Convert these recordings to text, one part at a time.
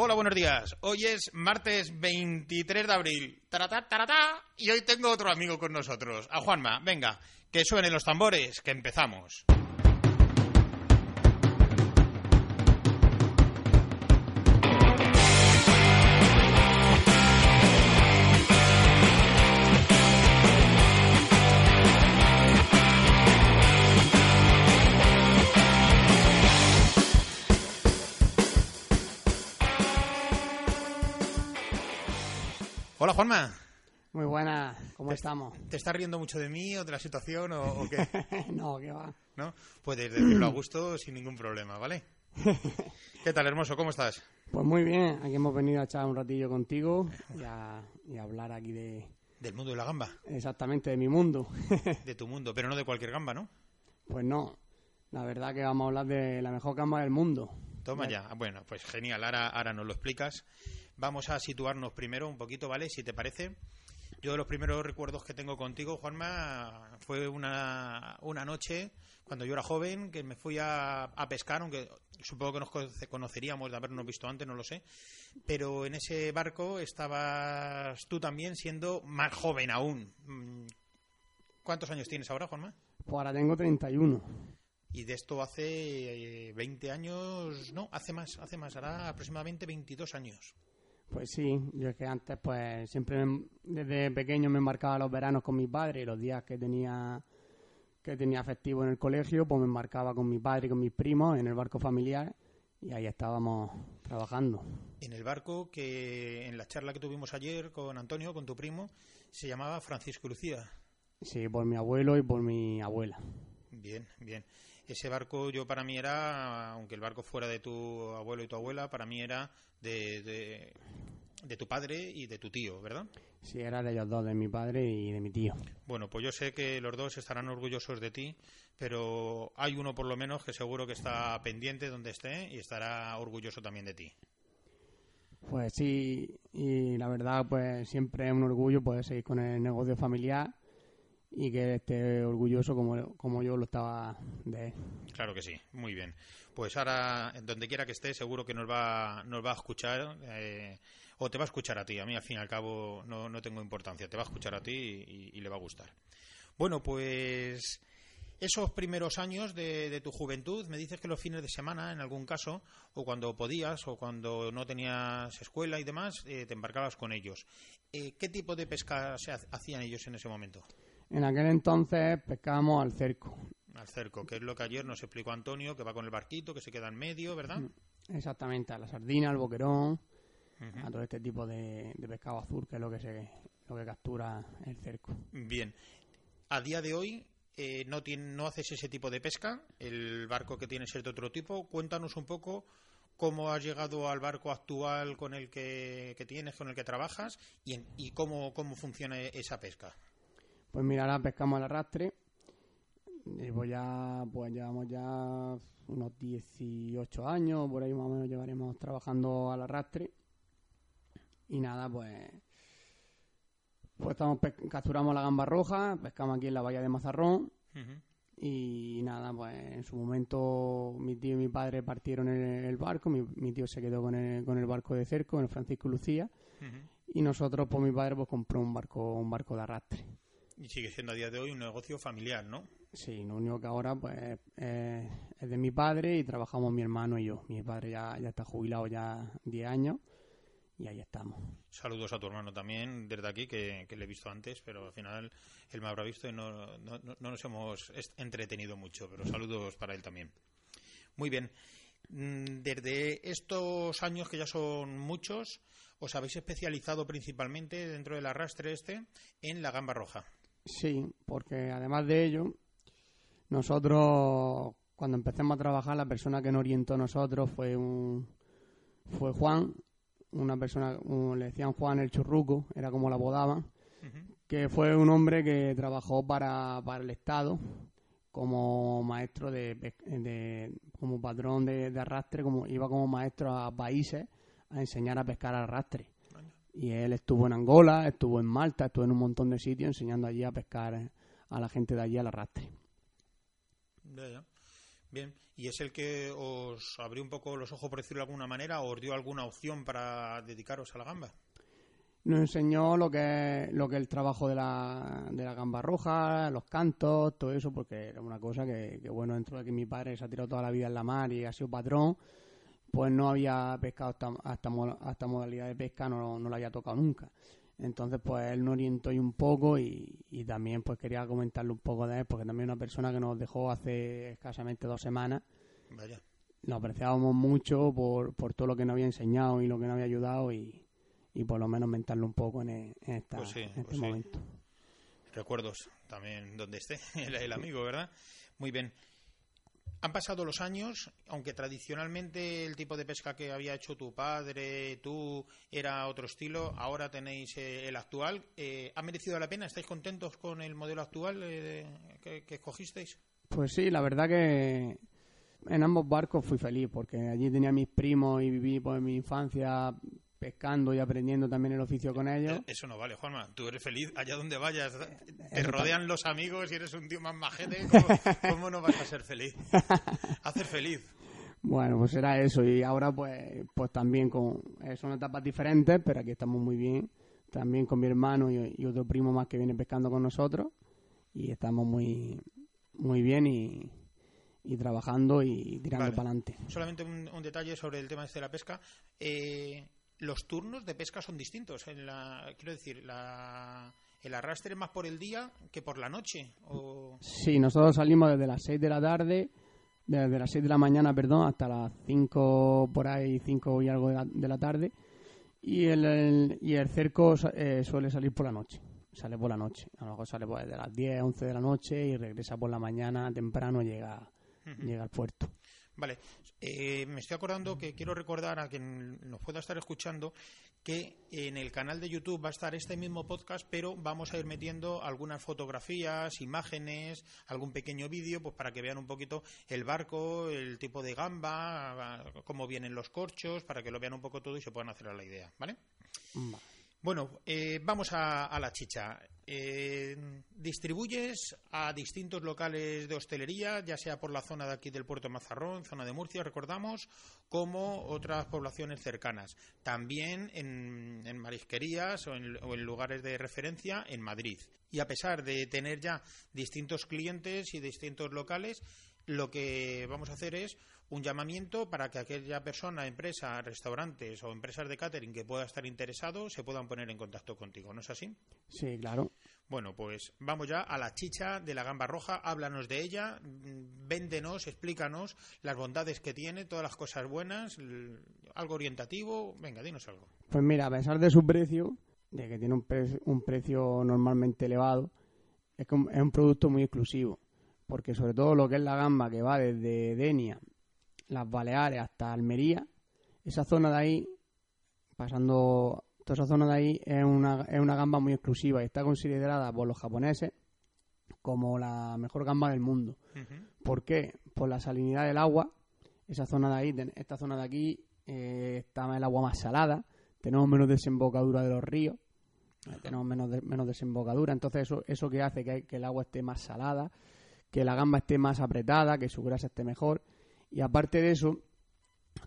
Hola, buenos días. Hoy es martes 23 de abril. Taratá, taratá. Y hoy tengo otro amigo con nosotros, a Juanma. Venga, que suenen los tambores, que empezamos. Juanma. Muy buena, ¿cómo estamos? ¿Te estás riendo mucho de mí o de la situación o, o qué? no, que va. ¿No? Puedes decirlo a gusto sin ningún problema, ¿vale? ¿Qué tal, hermoso? ¿Cómo estás? Pues muy bien, aquí hemos venido a echar un ratillo contigo y a, y a hablar aquí de... Del mundo de la gamba, Exactamente, de mi mundo. de tu mundo, pero no de cualquier gamba, ¿no? pues no, la verdad que vamos a hablar de la mejor gamba del mundo. Toma ya. Bueno, pues genial. Ahora, ahora nos lo explicas. Vamos a situarnos primero un poquito, ¿vale? Si te parece. Yo de los primeros recuerdos que tengo contigo, Juanma, fue una, una noche cuando yo era joven que me fui a, a pescar, aunque supongo que nos conoce- conoceríamos de habernos visto antes, no lo sé. Pero en ese barco estabas tú también siendo más joven aún. Mm, ¿Cuántos años tienes ahora, Juanma? Pues ahora tengo 31. Y de esto hace eh, 20 años, no, hace más, hace más, hará aproximadamente 22 años. Pues sí, yo es que antes pues siempre me- desde pequeño me embarcaba los veranos con mi padre y los días que tenía que tenía festivo en el colegio pues me embarcaba con mi padre y con mis primos en el barco familiar y ahí estábamos trabajando. En el barco que en la charla que tuvimos ayer con Antonio, con tu primo, se llamaba Francisco Lucía. Sí, por mi abuelo y por mi abuela. Bien, bien. Ese barco yo para mí era, aunque el barco fuera de tu abuelo y tu abuela, para mí era de, de, de tu padre y de tu tío, ¿verdad? Sí, era de ellos dos, de mi padre y de mi tío. Bueno, pues yo sé que los dos estarán orgullosos de ti, pero hay uno por lo menos que seguro que está pendiente donde esté y estará orgulloso también de ti. Pues sí, y la verdad, pues siempre es un orgullo poder seguir con el negocio familiar y que esté orgulloso como, como yo lo estaba de él. Claro que sí, muy bien. Pues ahora, donde quiera que esté, seguro que nos va, nos va a escuchar, eh, o te va a escuchar a ti. A mí, al fin y al cabo, no, no tengo importancia. Te va a escuchar a ti y, le va a gustar. Bueno, pues esos primeros años de, de tu juventud, me dices que los fines de semana, en algún caso, o cuando podías, o cuando no tenías escuela y demás, eh, te embarcabas con ellos. Eh, ¿Qué tipo de pesca se ha- hacían ellos en ese momento? En aquel entonces pescábamos al cerco, Al cerco, que es lo que ayer nos explicó Antonio, que va con el barquito, que se queda en medio, ¿verdad? exactamente, a la sardina, al boquerón, a todo este tipo de, de pescado azul, que es lo que, se, lo que captura el cerco. Bien. A día de hoy eh, no, tiene, no haces ese tipo de pesca. El barco que tienes es de otro tipo. Cuéntanos un poco cómo has llegado al barco actual con el que, que tienes, con el que trabajas y, en- y cómo, cómo funciona esa pesca. Pues mira, ahora pescamos al arrastre. Y pues ya, pues llevamos ya unos 18 años, por ahí más o menos llevaremos trabajando al arrastre. Y nada, pues, pues estamos capturamos la gamba roja, pescamos aquí en la bahía de Mazarrón. Y nada, pues en su momento mi tío y mi padre partieron el, el barco, mi, mi tío se quedó con el, con el barco de cerco, el Francisco Lucía, y nosotros, pues mi padre pues compró un barco, un barco de arrastre. Y sigue siendo a día de hoy un negocio familiar, ¿no? Sí, lo único que ahora pues eh, es de mi padre y trabajamos mi hermano y yo. Mi padre ya, ya está jubilado ya 10 años y ahí estamos. Saludos a tu hermano también desde aquí, que, que le he visto antes, pero al final él me habrá visto y no, no- no- no nos hemos entretenido mucho, pero saludos para él también. Muy bien. Mm, Desde estos años, que ya son muchos, os habéis especializado principalmente dentro del arrastre este en la gamba roja. Sí, porque además de ello, nosotros cuando empezamos a trabajar la persona que nos orientó a nosotros fue un fue Juan, una persona, un- le decían Juan el churruco, era como la apodaban, que fue un hombre que trabajó para, para el Estado como maestro de, de- como patrón de, de arrastre, como iba como maestro a países a enseñar a pescar arrastre. Y él estuvo en Angola, estuvo en Malta, estuvo en un montón de sitios enseñando allí a pescar a la gente de allí al arrastre. Ya, ya. Bien, ¿y es el que os abrió un poco los ojos, por decirlo de alguna manera, o os dio alguna opción para dedicaros a la gamba? Nos enseñó lo que es, lo que es el trabajo de la, de la gamba roja, los cantos, todo eso, porque era una cosa que, que, bueno, dentro de que mi padre se ha tirado toda la vida en la mar y ha sido patrón, pues no había pescado hasta, hasta, hasta modalidad de pesca, no, no la había tocado nunca. Entonces, pues él nos orientó un poco y, y, también pues quería comentarle un poco de él, porque también es una persona que nos dejó hace escasamente dos semanas. Vaya. Lo apreciábamos mucho por, por todo lo que nos había enseñado y lo que nos había ayudado y, y por lo menos mentarlo un poco en, en, esta, Pues sí, en este pues sí. momento. Recuerdos también donde esté el, el amigo, ¿verdad? Muy bien. Han pasado los años, aunque tradicionalmente el tipo de pesca que había hecho tu padre, tú, era otro estilo, ahora tenéis eh, el actual. Eh, ¿Ha merecido la pena? ¿Estáis contentos con el modelo actual eh, que, escogisteis? Pues sí, la verdad que en ambos barcos fui feliz porque allí tenía a mis primos y viví pues, mi infancia pescando y aprendiendo también el oficio con ellos. Eh, Eso no vale, Juanma. Tú eres feliz allá donde vayas. Te Eso rodean los amigos y eres un tío más majete. ¿Cómo, cómo no vas a ser feliz? Hacer feliz. Bueno, pues era eso y ahora pues pues también con eh, son etapas diferentes, pero aquí estamos muy bien. También con mi hermano y, y otro primo más que viene pescando con nosotros y estamos muy muy bien y, y trabajando y tirando Vale. para adelante. Solamente un, un detalle sobre el tema este de la pesca. Eh, los turnos de pesca son distintos. En la, quiero decir, la, el arrastre es más por el día que por la noche. O... Sí, nosotros salimos desde las 6 de la tarde, desde las 6 de la mañana, perdón, hasta las 5 por ahí, 5 y algo de la, de la tarde. Y el, el- y el cerco eh, suele salir por la noche. Sale por la noche. A lo mejor sale pues, de las 10, 11 de la noche y regresa por la mañana temprano, llega, llega al puerto. Vale, eh, me estoy acordando que quiero recordar a quien nos pueda estar escuchando que en el canal de YouTube va a estar este mismo podcast, pero vamos a ir metiendo algunas fotografías, imágenes, algún pequeño vídeo, pues para que vean un poquito el barco, el tipo de gamba, cómo vienen los corchos, para que lo vean un poco todo y se puedan hacer a la idea, ¿vale? Vale. Bueno, eh, vamos a, a la chicha. Eh, distribuyes a distintos locales de hostelería, ya sea por la zona de aquí del puerto Mazarrón, zona de Murcia, recordamos, como otras poblaciones cercanas. También en, en marisquerías o en lugares de referencia en Madrid. Y a pesar de tener ya distintos clientes y distintos locales, lo que vamos a hacer es un llamamiento para que aquella persona, empresa, restaurantes o empresas de catering que pueda estar interesado se puedan poner en contacto contigo, ¿no es así? Sí, claro. Bueno, pues vamos ya a la chicha de la gamba roja, háblanos de ella, véndenos, explícanos las bondades que tiene, todas las cosas buenas, algo orientativo, venga, dinos algo. Pues mira, a pesar de su precio, de que tiene un, pre- un precio normalmente elevado, es, que es un producto muy exclusivo. Porque sobre todo lo que es la gamba, que va desde Denia, las Baleares hasta Almería, esa zona de ahí, pasando toda esa zona de ahí, es una, es una gamba muy exclusiva y está considerada por los japoneses como la mejor gamba del mundo. Ujú. ¿Por qué? Por la salinidad del agua. Esa zona de ahí, esta zona de aquí, eh, está el agua más salada. Tenemos menos desembocadura de los ríos. eh, Tenemos menos, de- menos desembocadura. Entonces, eso, eso que hace que, que el agua esté más salada, que la gamba esté más apretada, que su grasa esté mejor. Y aparte de eso,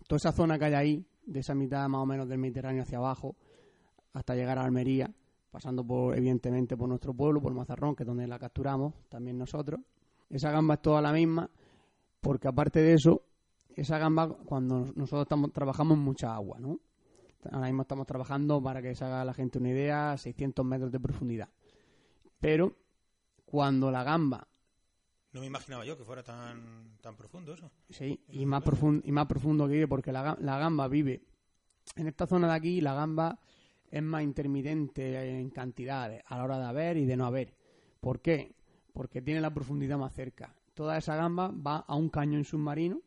toda esa zona que hay ahí, de esa mitad más o menos del Mediterráneo hacia abajo, hasta llegar a Almería, pasando por, evidentemente por nuestro pueblo, por Mazarrón, que es donde la capturamos, también nosotros. Esa gamba es toda la misma, porque aparte de eso, esa gamba, cuando nosotros estamos, trabajamos mucha agua, ¿no? Ahora mismo estamos trabajando, para que se haga la gente una idea, 600 metros de profundidad. Pero cuando la gamba, No me imaginaba yo que fuera tan, tan profundo eso. sí, y más, profundo, y más profundo que vive, porque la, la gamba vive en esta zona de aquí, la gamba es más intermitente en cantidades a la hora de haber y de no haber. ¿Por qué? Porque tiene la profundidad más cerca. Toda esa gamba va a un cañón submarino,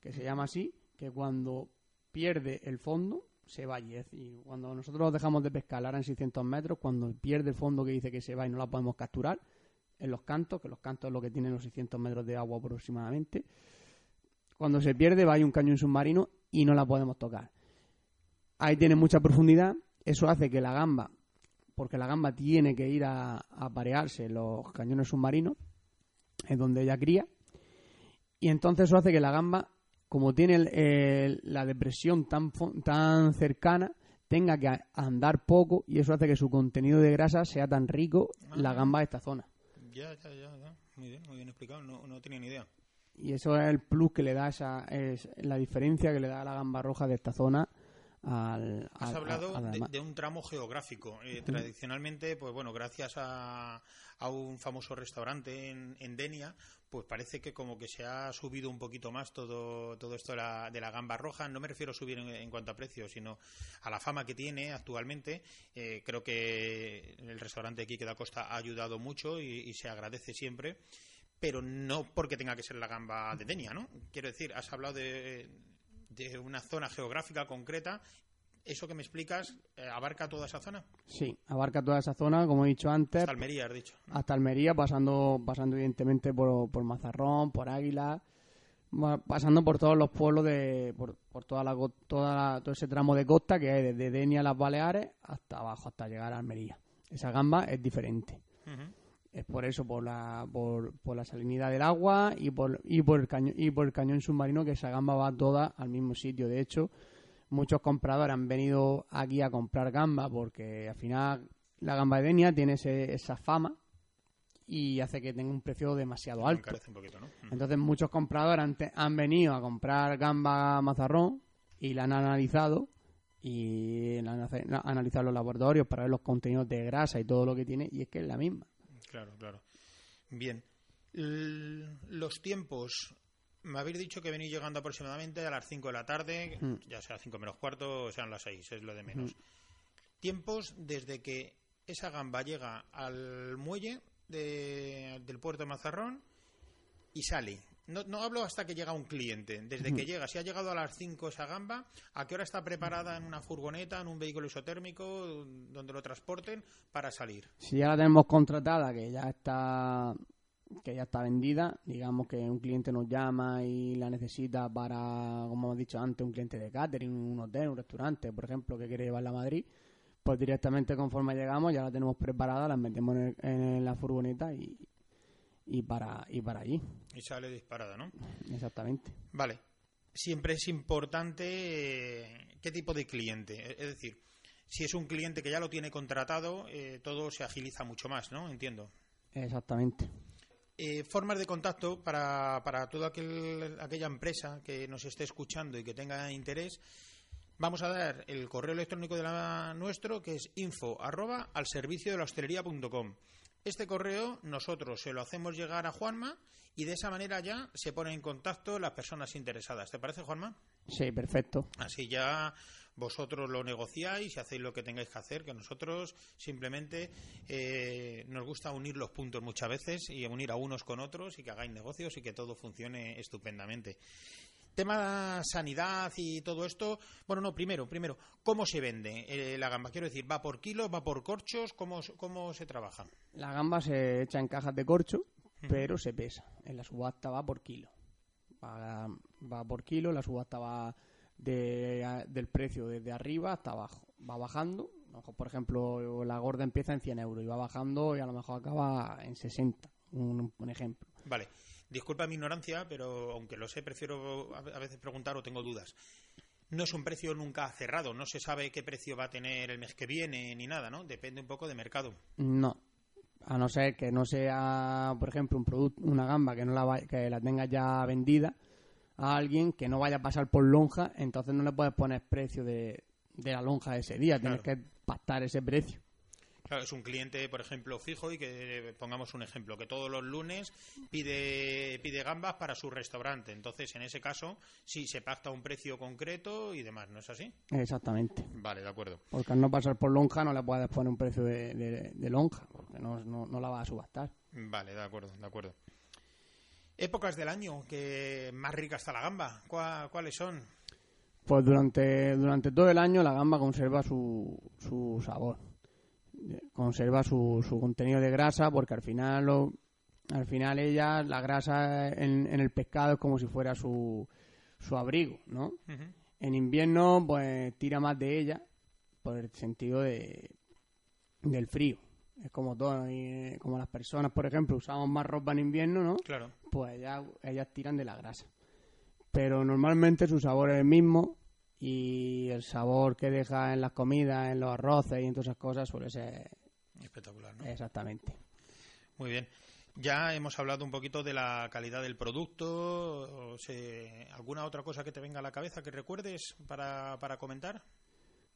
que se llama así, que cuando pierde el fondo se va y es decir, cuando nosotros dejamos de pescar ahora en 600 metros, cuando pierde el fondo que dice que se va y no la podemos capturar, en los cantos, que los cantos es lo que tienen los 600 metros de agua aproximadamente, cuando se pierde va a un cañón submarino y no la podemos tocar. Ahí tiene mucha profundidad, eso hace que la gamba, porque la gamba tiene que ir a, a aparearse en los cañones submarinos, es donde ella cría, Y entonces eso hace que la gamba, como tiene el- el- la depresión tan, tan cercana, tenga que andar poco y eso hace que su contenido de grasa sea tan rico, la gamba de esta zona. Ya, ya, ya, ya. Muy bien, muy bien explicado. No, no tenía ni idea. Y eso es el plus que le da esa, es la diferencia que le da la gamba roja de esta zona al, Has al- hablado de un tramo geográfico. Eh, tradicionalmente, pues bueno, gracias a, a un famoso restaurante en, en Denia, pues parece que como que se ha subido un poquito más todo, todo esto de la, de la gamba roja. No me refiero a subir en, en cuanto a precio, sino a la fama que tiene actualmente. Eh, creo que el restaurante aquí que da Costa ha ayudado mucho y, y se agradece siempre. Pero no porque tenga que ser la gamba de Denia, ¿no? Quiero decir, has hablado de, de una zona geográfica concreta eso que me explicas eh, abarca toda esa zona. Sí, abarca toda esa zona, como he dicho antes, Hasta Almería, has dicho. hasta Almería, pasando, pasando evidentemente por, por Mazarrón, por Águila, pasando por todos los pueblos de, por, por toda la, toda la- todo ese tramo de costa que hay desde Denia a las Baleares hasta abajo, hasta llegar a Almería. Esa gamba es diferente. Es por eso, por la, por, por la salinidad del agua y por, y por el cañón, y por el cañón submarino que esa gamba va toda al mismo sitio. De hecho, muchos compradores han venido aquí a comprar gamba porque al final la gamba de Denia tiene ese- esa fama y hace que tenga un precio demasiado alto. Encarece un poquito, ¿no? Entonces muchos compradores han, han venido a comprar gamba mazarrón y la han analizado y la han, han analizado los laboratorios para ver los contenidos de grasa y todo lo que tiene y es que es la misma. Claro, claro. Bien. L- los tiempos. Me habéis dicho que venís llegando aproximadamente a las 5 de la tarde, Mm. ya sea 5 menos cuarto o sean las 6, es lo de menos. Tiempos desde que esa gamba llega al muelle de- del puerto de Mazarrón y sale. No, no hablo hasta que llega un cliente. Desde que llega, si ha llegado a las 5 esa gamba, ¿a qué hora está preparada en una furgoneta, en un vehículo isotérmico, donde lo transporten para salir? Si ya la tenemos contratada, que ya está que ya está vendida, digamos que un cliente nos llama y la necesita para, como hemos dicho antes, un cliente de catering, un hotel, un restaurante, por ejemplo, que quiere llevarla a Madrid, pues directamente conforme llegamos ya la tenemos preparada, la metemos en, el- en la furgoneta y, y para y para allí, Y sale disparada, ¿no? exactamente. Vale. Siempre es importante eh, qué tipo de cliente. Es decir, si es un cliente que ya lo tiene contratado, eh, todo se agiliza mucho más, ¿no? Entiendo. Exactamente. Eh, formas de contacto para, para toda aquel- aquella empresa que nos esté escuchando y que tenga interés. Vamos a dar el correo electrónico de la nuestro, que es info arroba al servicio de la hostelería.com. Este correo nosotros se lo hacemos llegar a Juanma y de esa manera ya se ponen en contacto las personas interesadas. ¿Te parece, Juanma? Sí, perfecto. Así ya vosotros lo negociáis y hacéis lo que tengáis que hacer, que nosotros simplemente eh, nos gusta unir los puntos muchas veces y unir a unos con otros y que hagáis negocios y que todo funcione estupendamente. Tema sanidad y todo esto. Bueno, no, primero, primero, ¿cómo se vende eh, la gamba? Quiero decir, ¿va por kilos, va por corchos? ¿Cómo, cómo se trabaja? La gamba se echa en cajas de corcho, pero se pesa. En la subasta va por kilo. Va, va por kilo, la subasta va de, a- del precio desde arriba hasta abajo. Va bajando. A lo mejor, por ejemplo, la gorda empieza en 100 euros y va bajando y a lo mejor acaba en 60. Un, un ejemplo. Vale. Disculpa mi ignorancia, pero aunque lo sé, prefiero a veces preguntar o tengo dudas. No es un precio nunca cerrado, no se sabe qué precio va a tener el mes que viene ni nada, ¿no? Depende un poco de mercado. No. A no ser que no sea, por ejemplo, un producto, una gamba que no la vaya- que la tenga ya vendida a alguien que no vaya a pasar por lonja, entonces no le puedes poner precio de, de la lonja ese día, tienes que pactar ese precio. Claro, es un cliente, por ejemplo, fijo y que pongamos un ejemplo, que todos los lunes pide, pide gambas para su restaurante. Entonces, en ese caso, sí se pacta un precio concreto y demás, ¿no es así? Exactamente. Vale, de acuerdo. Porque al no pasar por lonja no le puedes poner un precio de, de- de lonja, porque no, no, no la vas a subastar. Vale, de acuerdo, de acuerdo. Épocas del año que más rica está la gamba, ¿Cuá- ¿cuáles son? Pues durante, durante todo el año la gamba conserva su, su sabor, conserva su, su contenido de grasa, porque al final lo, al final ella, la grasa en, en el pescado es como si fuera su, su abrigo, ¿no? En invierno, pues tira más de ella por el sentido de, del frío. Es como todo, y, eh, como las personas, por ejemplo, usamos más ropa en invierno, ¿no? Claro. Pues ellas, ellas tiran de la grasa. Pero normalmente su sabor es el mismo y el sabor que deja en las comidas, en los arroces y en todas esas cosas suele ser Espectacular, ¿no? exactamente. Muy bien. Ya hemos hablado un poquito de la calidad del producto. o sea, ¿Alguna otra cosa que te venga a la cabeza que recuerdes para, para comentar?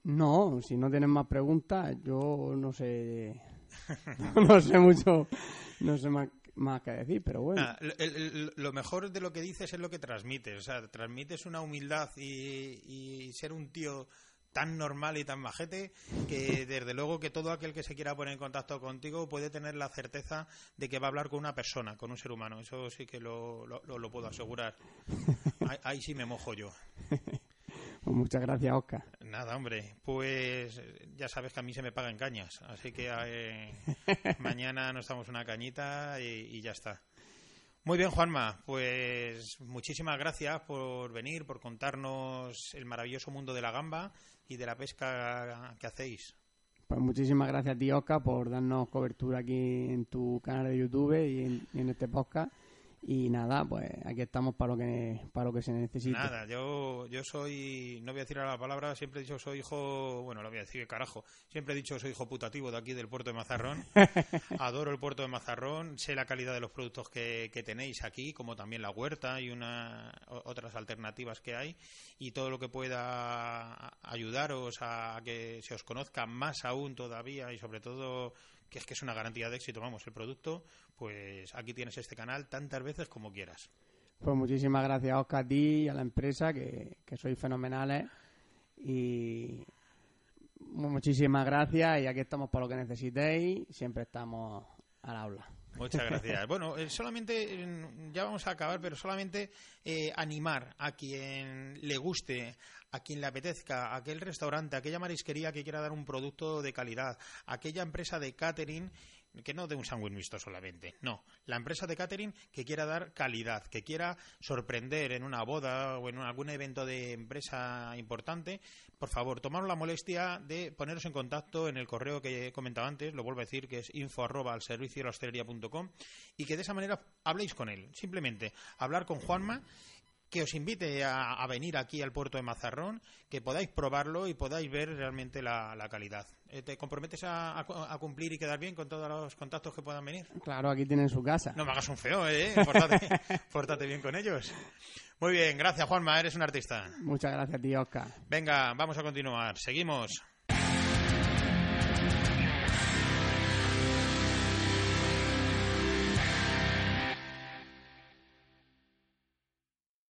No, si no tienes más preguntas, yo no sé. no sé mucho, no sé más, más que decir, pero bueno. Ah, el- el- lo mejor de lo que dices es lo que transmites. O sea, transmites una humildad y, y ser un tío tan normal y tan majete que desde luego que todo aquel que se quiera poner en contacto contigo puede tener la certeza de que va a hablar con una persona, con un ser humano. Eso sí que lo, lo- lo- lo puedo asegurar. Ahí, ahí sí me mojo yo. Pues muchas gracias, Oscar. Nada, hombre, pues eh, ya sabes que a mí se me pagan cañas, así que eh, mañana nos damos una cañita y, y ya está. Muy bien, Juanma, pues muchísimas gracias por venir, por contarnos el maravilloso mundo de la gamba y de la pesca que hacéis. Pues muchísimas gracias a ti, Oscar, por darnos cobertura aquí en tu canal de YouTube y en, y en este podcast. Y nada, pues aquí estamos para lo que para lo que se necesite. Nada, yo, yo soy, no voy a decir la palabra, siempre he dicho soy hijo, bueno, lo voy a decir, carajo, siempre he dicho soy hijo putativo de aquí del puerto de Mazarrón. Adoro el puerto de Mazarrón, sé la calidad de los productos que, que tenéis aquí, como también la huerta y una, otras alternativas que hay, y todo lo que pueda ayudaros a que se os conozca más aún todavía y sobre todo que es que es una garantía de éxito, vamos, el producto, pues aquí tienes este canal tantas veces como quieras. Pues muchísimas gracias, Oscar, a ti y a la empresa, que, que sois fenomenales. Y muchísimas gracias. Y aquí estamos para lo que necesitéis. Siempre estamos al aula. Muchas gracias. Bueno, eh, solamente, ya vamos a acabar, pero solamente eh, animar a quien le guste, a quien le apetezca, a aquel restaurante, a aquella marisquería que quiera dar un producto de calidad, a aquella empresa de catering que no de un sándwich mixto solamente, no, la empresa de catering que quiera dar calidad, que quiera sorprender en una boda o en algún evento de empresa importante, por favor, tomaros la molestia de poneros en contacto en el correo que he comentado antes, lo vuelvo a decir, que es info arroba al servicio de la hostelería.com y que de esa manera habléis con él. Simplemente hablar con Juanma, que os invite a, a venir aquí al puerto de Mazarrón, que podáis probarlo y podáis ver realmente la, la calidad. Eh, ¿Te comprometes a, a- a cumplir y quedar bien con todos los contactos que puedan venir? Claro, aquí tienen su casa. No me hagas un feo, ¿eh? Pórtate, pórtate bien con ellos. Muy bien, gracias Juanma, eres un artista. Muchas gracias a ti, Oscar. Venga, vamos a continuar. Seguimos.